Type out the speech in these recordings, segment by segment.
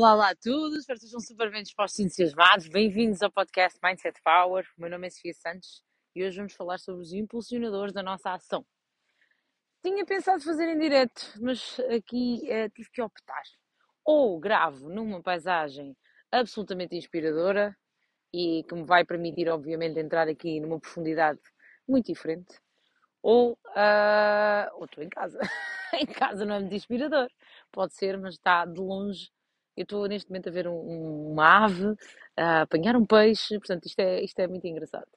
Olá, olá a todos, espero que estejam super bem dispostos e entusiasmados. Bem-vindos ao podcast Mindset Power. O meu nome é Sofia Santos e hoje vamos falar sobre os impulsionadores da nossa ação. Tinha pensado fazer em direto, mas aqui eh, tive que optar. Ou gravo numa paisagem absolutamente inspiradora e que me vai permitir, obviamente, entrar aqui numa profundidade muito diferente, ou ou estou em casa. em casa não é muito inspirador. Pode ser, mas está de longe. Eu estou neste momento a ver um- um- uma ave, a apanhar um peixe, portanto, isto é, isto é muito engraçado.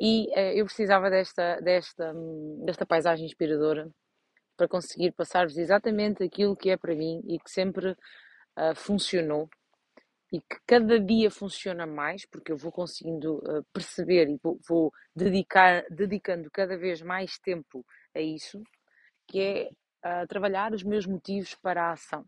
E eh, eu precisava desta, desta, hum, desta paisagem inspiradora para conseguir passar-vos exatamente aquilo que é para mim e que sempre ah, funcionou e que cada dia funciona mais, porque eu vou conseguindo ah, perceber e vou, vou dedicar, dedicando cada vez mais tempo a isso, que é ah, trabalhar os meus motivos para a ação.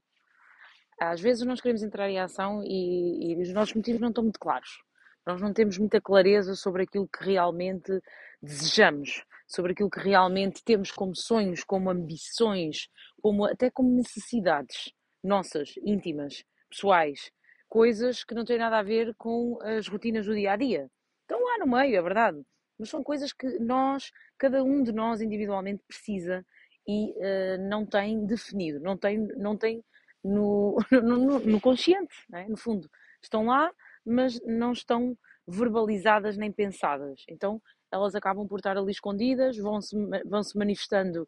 Às vezes nós queremos entrar em ação e, e os nossos motivos não estão muito claros. Nós não temos muita clareza sobre aquilo que realmente desejamos, sobre aquilo que realmente temos como sonhos, como ambições, como, até como necessidades nossas, íntimas, pessoais, coisas que não têm nada a ver com as rotinas do dia a dia. Estão lá no meio, é verdade, mas são coisas que nós, cada um de nós individualmente precisa e eh, não tem definido, não tem, não tem no, no, no- consciente, é? no fundo. Estão lá, mas não estão verbalizadas nem pensadas. Então elas acabam por estar ali escondidas, vão-se vão -se manifestando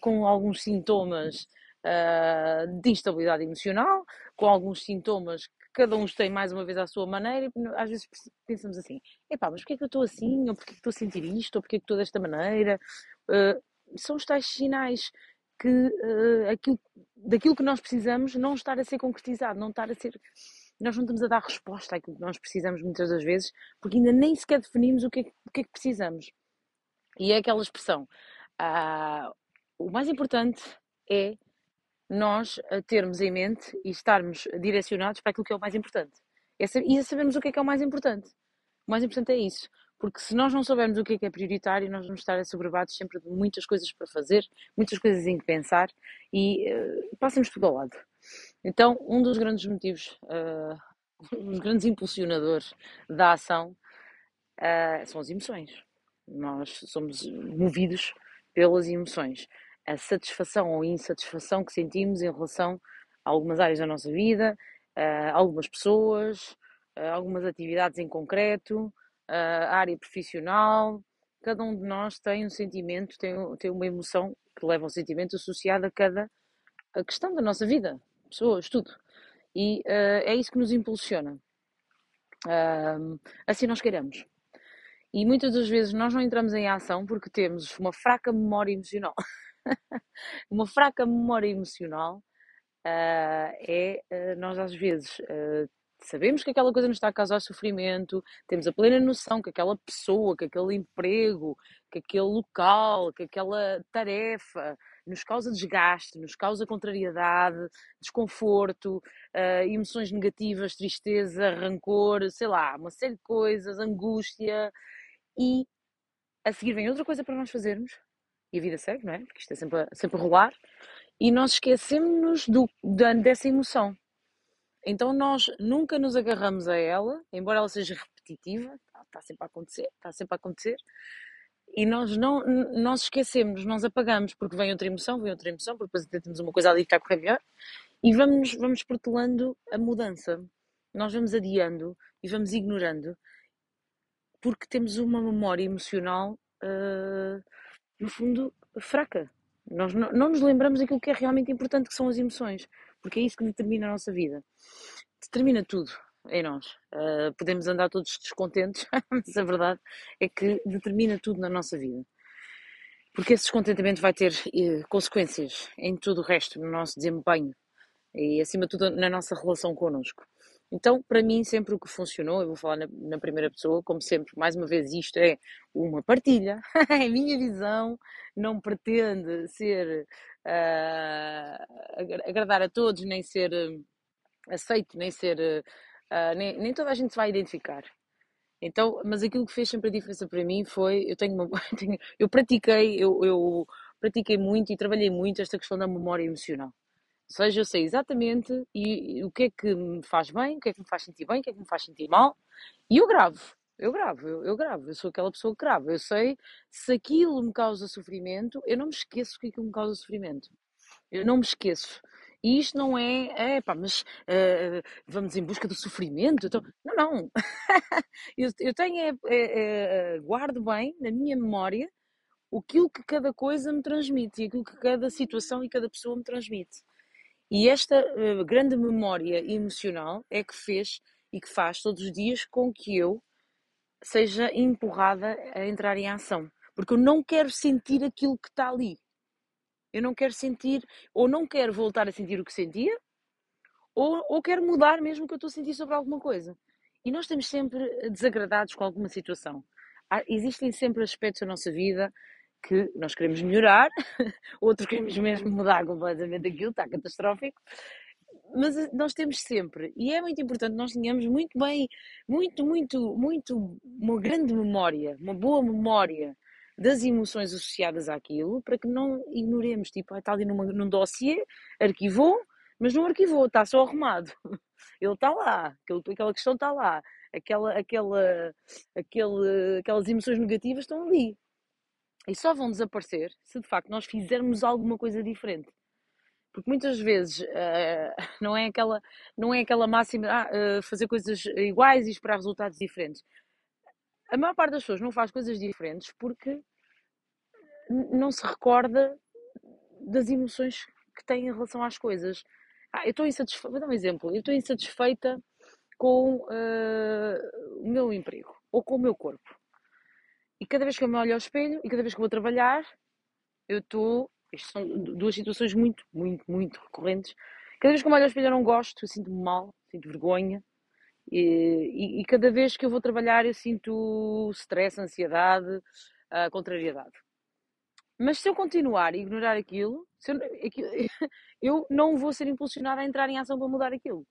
com alguns sintomas ah, de instabilidade emocional, com alguns sintomas que cada um tem mais uma vez à sua maneira, e às vezes pensamos assim, epá, mas porquê é que eu estou assim? Ou porquê é que estou a sentir isto? Ou porquê é que estou desta maneira? Ah, são os tais sinais que ah, aquilo, daquilo que nós precisamos não estar a ser concretizado, não estar a ser. Nós não estamos a dar resposta àquilo que nós precisamos muitas das vezes, porque ainda nem sequer definimos o que é, o que, é que precisamos. E é aquela expressão. ah, o mais importante é nós ah, termos em mente e estarmos direcionados para aquilo que é o mais importante. É e sabermos o que é que é o mais importante. O mais importante é isso. Porque se nós não soubermos o que é que é prioritário, nós vamos estar assoberbados sempre de muitas coisas para fazer, muitas coisas em que pensar e uh, passamos tudo ao lado. Então, um dos grandes motivos, uh, um dos grandes impulsionadores da ação uh, são as emoções. Nós somos movidos pelas emoções. A satisfação ou insatisfação que sentimos em relação a algumas áreas da nossa vida, a algumas pessoas, a algumas atividades em concreto, a área profissional. Cada um de nós tem um sentimento, tem, tem uma emoção que leva ao sentimento associado a cada a questão da nossa vida, pessoas, tudo. E uh, é isso que nos impulsiona. Uh, assim nós queremos. E muitas das vezes nós não entramos em ação porque temos uma fraca memória emocional. uma fraca memória emocional uh, é uh, nós às vezes uh, sabemos que aquela coisa nos está a causar sofrimento, temos a plena noção que aquela pessoa, que aquele emprego, que aquele local, que aquela tarefa nos causa desgaste, nos causa contrariedade, desconforto, uh, emoções negativas, tristeza, rancor, sei lá, uma série de coisas, angústia. E a seguir vem outra coisa para nós fazermos, e a vida segue, não é? Porque isto é sempre a, sempre a rolar, e nós esquecemos do, da, dessa emoção. Então nós nunca nos agarramos a ela, embora ela seja repetitiva, está, está sempre a acontecer, está sempre a acontecer, e nós não nós esquecemos, nós apagamos, porque vem outra emoção, vem outra emoção, porque depois temos uma coisa ali que está a correr melhor, e vamos, vamos protelando a mudança. Nós vamos adiando e vamos ignorando, porque temos uma memória emocional, uh, no fundo, fraca. Nós não, não nos lembramos daquilo que é realmente importante, que são as emoções, porque é isso que determina a nossa vida. Determina tudo em nós. Uh, podemos andar todos descontentes, mas a verdade é que determina tudo na nossa vida. Porque esse descontentamento vai ter uh, consequências em todo o resto, no nosso desempenho e, acima de tudo, na nossa relação connosco. Então, para mim, sempre o que funcionou, eu vou falar na, na, primeira pessoa, como sempre, mais uma vez, isto é uma partilha, é a minha visão, não pretende ser uh, agradar a todos, nem ser uh, aceito, nem ser. Uh, nem, nem, toda a gente se vai identificar. Então, mas aquilo que fez sempre a diferença para mim foi, eu tenho uma, eu pratiquei, eu, eu pratiquei muito e trabalhei muito esta questão da memória emocional. Ou seja, eu sei exatamente e, e o que é que me faz bem, o que é que me faz sentir bem, o que é que me faz sentir mal, e eu gravo. Eu gravo, eu, eu gravo, eu sou aquela pessoa que grava. Eu sei se aquilo me causa sofrimento, eu não me esqueço que aquilo me causa sofrimento. Eu não me esqueço. E isto não é, é pá, mas uh, vamos em busca do sofrimento. Então, não, não. eu, eu tenho, é, é, é, guardo bem na minha memória aquilo que cada coisa me transmite e aquilo que cada situação e cada pessoa me transmite. E esta uh, grande memória emocional é que fez e que faz todos os dias com que eu seja empurrada a entrar em ação. Porque eu não quero sentir aquilo que está ali. Eu não quero sentir, ou não quero voltar a sentir o que sentia, ou, ou quero mudar mesmo o que eu estou a sentir sobre alguma coisa. E nós estamos sempre desagradados com alguma situação. Há, existem sempre aspectos da nossa vida que nós queremos melhorar, outros queremos mesmo mudar completamente aquilo, está catastrófico, mas eh, nós temos sempre, e é muito importante, nós tenhamos muito bem, muito, muito, muito, uma grande memória, uma boa memória das emoções associadas àquilo, para que não ignoremos, tipo, ah, está ali numa, num dossiê, arquivou, mas não arquivou, está só arrumado. Ele está lá, aquela questão está lá, aquela, aquela, aquele, aquelas emoções negativas estão ali. E só vão desaparecer se de facto nós fizermos alguma coisa diferente. Porque muitas vezes uh, não, é aquela, não é aquela máxima uh, fazer coisas iguais e esperar resultados diferentes. A maior parte das pessoas não faz coisas diferentes porque não se recorda das emoções que tem em relação às coisas. Ah, eu estou insatisfeita, vou dar um exemplo, eu estou insatisfeita com uh, o meu emprego ou com o meu corpo. E cada vez que eu me olho ao espelho e cada vez que vou trabalhar, eu estou estas são duas situações muito, muito, muito recorrentes. Cada vez que eu olho ao espelho eu não gosto, eu sinto-me mal, sinto vergonha. E, e, e, cada vez que eu vou trabalhar eu sinto stress, ansiedade, uh, contrariedade. Mas se eu continuar a ignorar aquilo, eu, aquilo, eu não vou ser impulsionada a entrar em ação para mudar aquilo.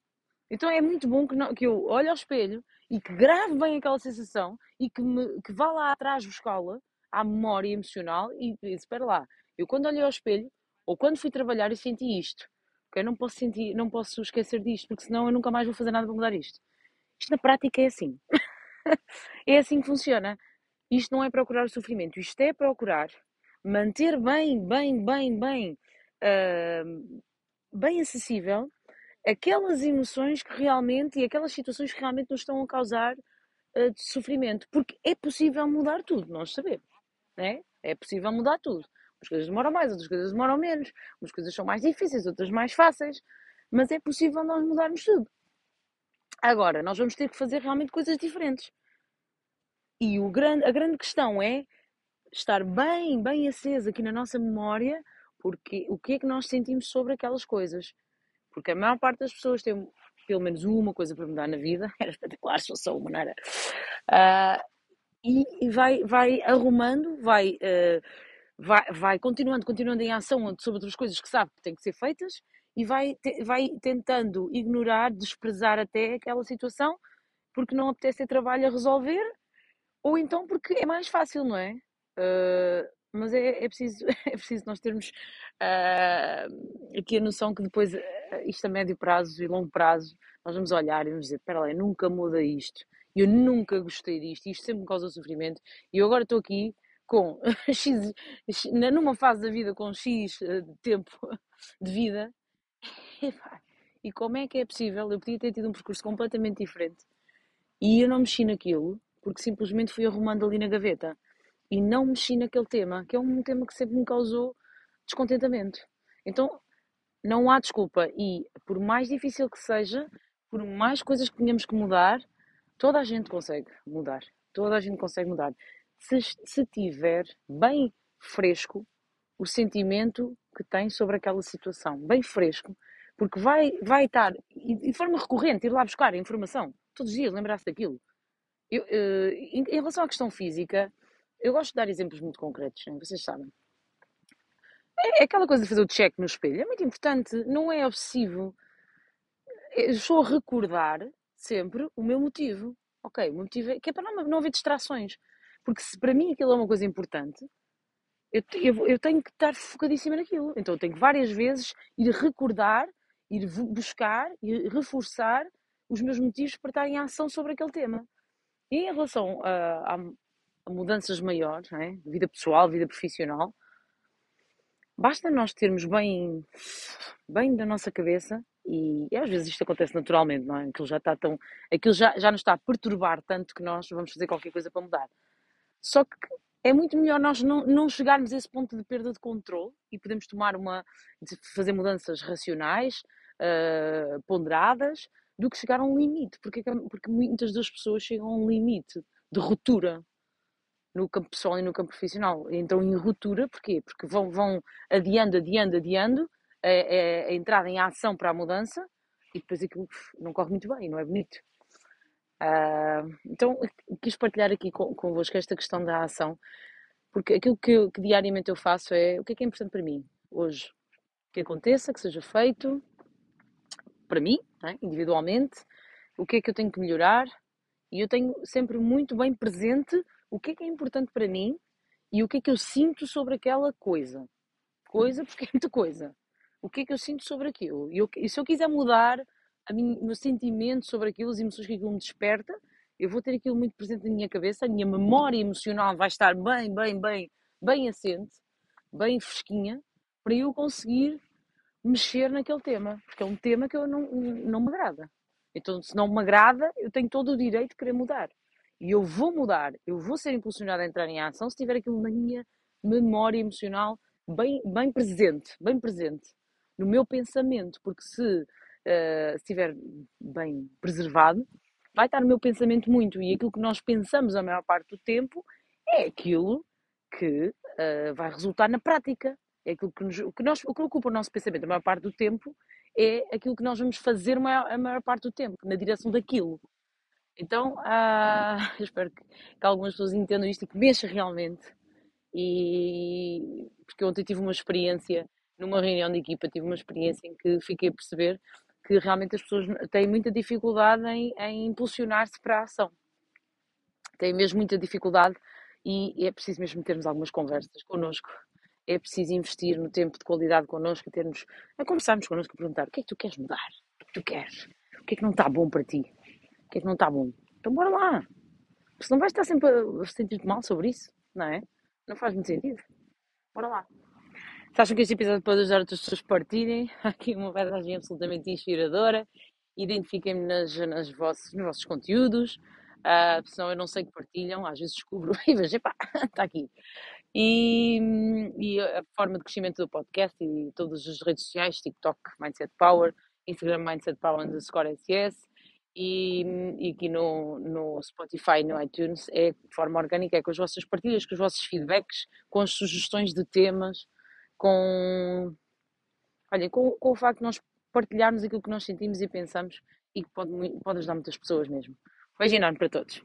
Então é muito bom que, não, que eu olhe ao espelho e que grave bem aquela sensação e que, me, que vá lá atrás buscá-la à memória emocional e, e espera lá, eu quando olhei ao espelho, ou quando fui trabalhar, eu senti isto. Eu não posso sentir, não posso esquecer disto, porque senão eu nunca mais vou fazer nada para mudar isto. Isto na prática é assim. é assim que funciona. Isto não é procurar o sofrimento, isto é procurar manter bem, bem, bem, bem, uh, bem acessível aquelas emoções que realmente e aquelas situações que realmente nos estão a causar uh, sofrimento. Porque é possível mudar tudo, nós sabemos. Né? É possível mudar tudo. Umas coisas demoram mais, outras coisas demoram menos. Umas coisas são mais difíceis, outras mais fáceis. Mas é possível nós mudarmos tudo. Agora, nós vamos ter que fazer realmente coisas diferentes. E o grande, a grande questão é estar bem, bem acesa aqui na nossa memória, porque o que é que nós sentimos sobre aquelas coisas. Porque a maior parte das pessoas tem pelo menos uma coisa para mudar na vida, era espetacular fosse só uma, não era? Uh, e, e, vai, vai arrumando, vai uh, vai, vai continuando, continuando em ação sobre outras coisas que sabe que têm que ser feitas e vai, te, vai tentando ignorar, desprezar até aquela situação porque não apetece ter trabalho a resolver ou então porque é mais fácil, não é? Uh, mas é, é, preciso, é preciso nós termos uh, aqui a noção que depois, uh, isto a médio prazo e longo prazo, nós vamos olhar e vamos dizer: espera lá, nunca muda isto, eu nunca gostei disto, isto sempre me causa sofrimento, e eu agora estou aqui com X, numa fase da vida com X eh, tempo de vida, e como é que é possível? Eu podia ter tido um percurso completamente diferente e eu não mexi naquilo porque simplesmente fui arrumando ali na gaveta e não mexi naquele tema, que é um tema que sempre me causou descontentamento. Então não há desculpa e por mais difícil que seja, por mais coisas que tenhamos que mudar, toda a gente consegue mudar. Toda a gente consegue mudar se, se tiver bem fresco o sentimento que tem sobre aquela situação, bem fresco, porque vai, vai estar, e de forma recorrente, ir lá buscar a informação, todos os dias lembrar-se daquilo. Eu, uh, em, em, relação à questão física, eu gosto de dar exemplos muito concretos, vocês sabem. É, é aquela coisa de fazer o check no espelho, é muito importante, não é obsessivo. Eu estou a recordar sempre o meu motivo. Ok, o motivo é que é para não, não haver distrações. Porque se para mim aquilo é uma coisa importante, eu, eu, eu tenho que estar focadíssima naquilo. Então eu tenho que várias vezes ir recordar, ir buscar e reforçar os meus motivos para estar em ação sobre aquele tema. E em relação a, a, a mudanças maiores, é? vida pessoal, vida profissional, basta nós termos bem, bem da nossa cabeça, e, e, às vezes isto acontece naturalmente, não é? Aquilo já está tão. Aquilo já, já nos está a perturbar tanto que nós vamos fazer qualquer coisa para mudar. Só que é muito melhor nós não, não chegarmos a esse ponto de perda de controle e podemos tomar uma. fazer mudanças racionais, uh, ponderadas, do que chegar a um limite, porque, porque muitas das pessoas chegam a um limite de ruptura no campo pessoal e no campo profissional. Então, em ruptura, porquê? Porque vão, vão adiando, adiando, adiando a, a, a entrada em ação para a mudança e depois aquilo não corre muito bem, não é bonito. Uh, então, quis partilhar aqui convosco esta questão da ação, porque aquilo que, que diariamente eu faço é o que é que é importante para mim hoje. Que aconteça, que seja feito, para mim, é? individualmente, o que é que eu tenho que melhorar e eu tenho sempre muito bem presente o que é que é importante para mim e o que é que eu sinto sobre aquela coisa. Coisa, porque é muita coisa. O que é que eu sinto sobre aquilo? E, eu, e se eu quiser mudar o meu sentimento sobre aquilo, as emoções que aquilo me desperta, eu vou ter aquilo muito presente na minha cabeça, a minha memória emocional vai estar bem, bem, bem, bem assente, bem fresquinha, para eu conseguir mexer naquele tema, porque é um tema que eu não, não me agrada. Então, se não me agrada, eu tenho todo o direito de querer mudar. E eu vou mudar, eu vou ser impulsionada a entrar em ação se tiver aquilo na minha memória emocional bem, bem presente, bem presente, no meu pensamento, porque se, uh, estiver bem preservado, vai estar no meu pensamento muito, e aquilo que nós pensamos a maior parte do tempo é aquilo que uh, vai resultar na prática. É aquilo que, nos, o que, nós, o que ocupa o nosso pensamento a maior parte do tempo é aquilo que nós vamos fazer a maior, a maior parte do tempo, na direção daquilo. Então, uh, eu espero que, que, algumas pessoas entendam isto e que mexam realmente. E porque ontem tive uma experiência, numa reunião de equipa, tive uma experiência em que fiquei a perceber que realmente as pessoas têm muita dificuldade em, em impulsionar-se para a ação. Têm mesmo muita dificuldade e é preciso mesmo termos algumas conversas connosco é preciso investir no tempo de qualidade connosco, a, termos, a conversarmos connosco, a perguntar o que é que tu queres mudar? O que é que tu queres? O que é que não está bom para ti? O que é que não está bom? Então bora lá! Porque não vais estar sempre a sentir-te mal sobre isso, não é? Não faz muito sentido. Bora lá! Se acham que este episódio pode ajudar outras pessoas a partirem, aqui uma mensagem absolutamente inspiradora. Identifiquem-me nas, nas nos vossos conteúdos, uh, senão eu não sei que partilham, às vezes descubro. E vejo, epá, está aqui. E, e, a forma de crescimento do podcast e todas as redes sociais, TikTok, Mindset Power, Instagram, Mindset Power underscore SS e, e aqui no, no Spotify no iTunes é de forma orgânica, é com as vossas partilhas, com os vossos feedbacks, com as sugestões de temas, com, olha, com, com o facto de nós partilharmos aquilo que nós sentimos e pensamos e que pode, pode ajudar muitas pessoas mesmo. Beijo enorme para todos.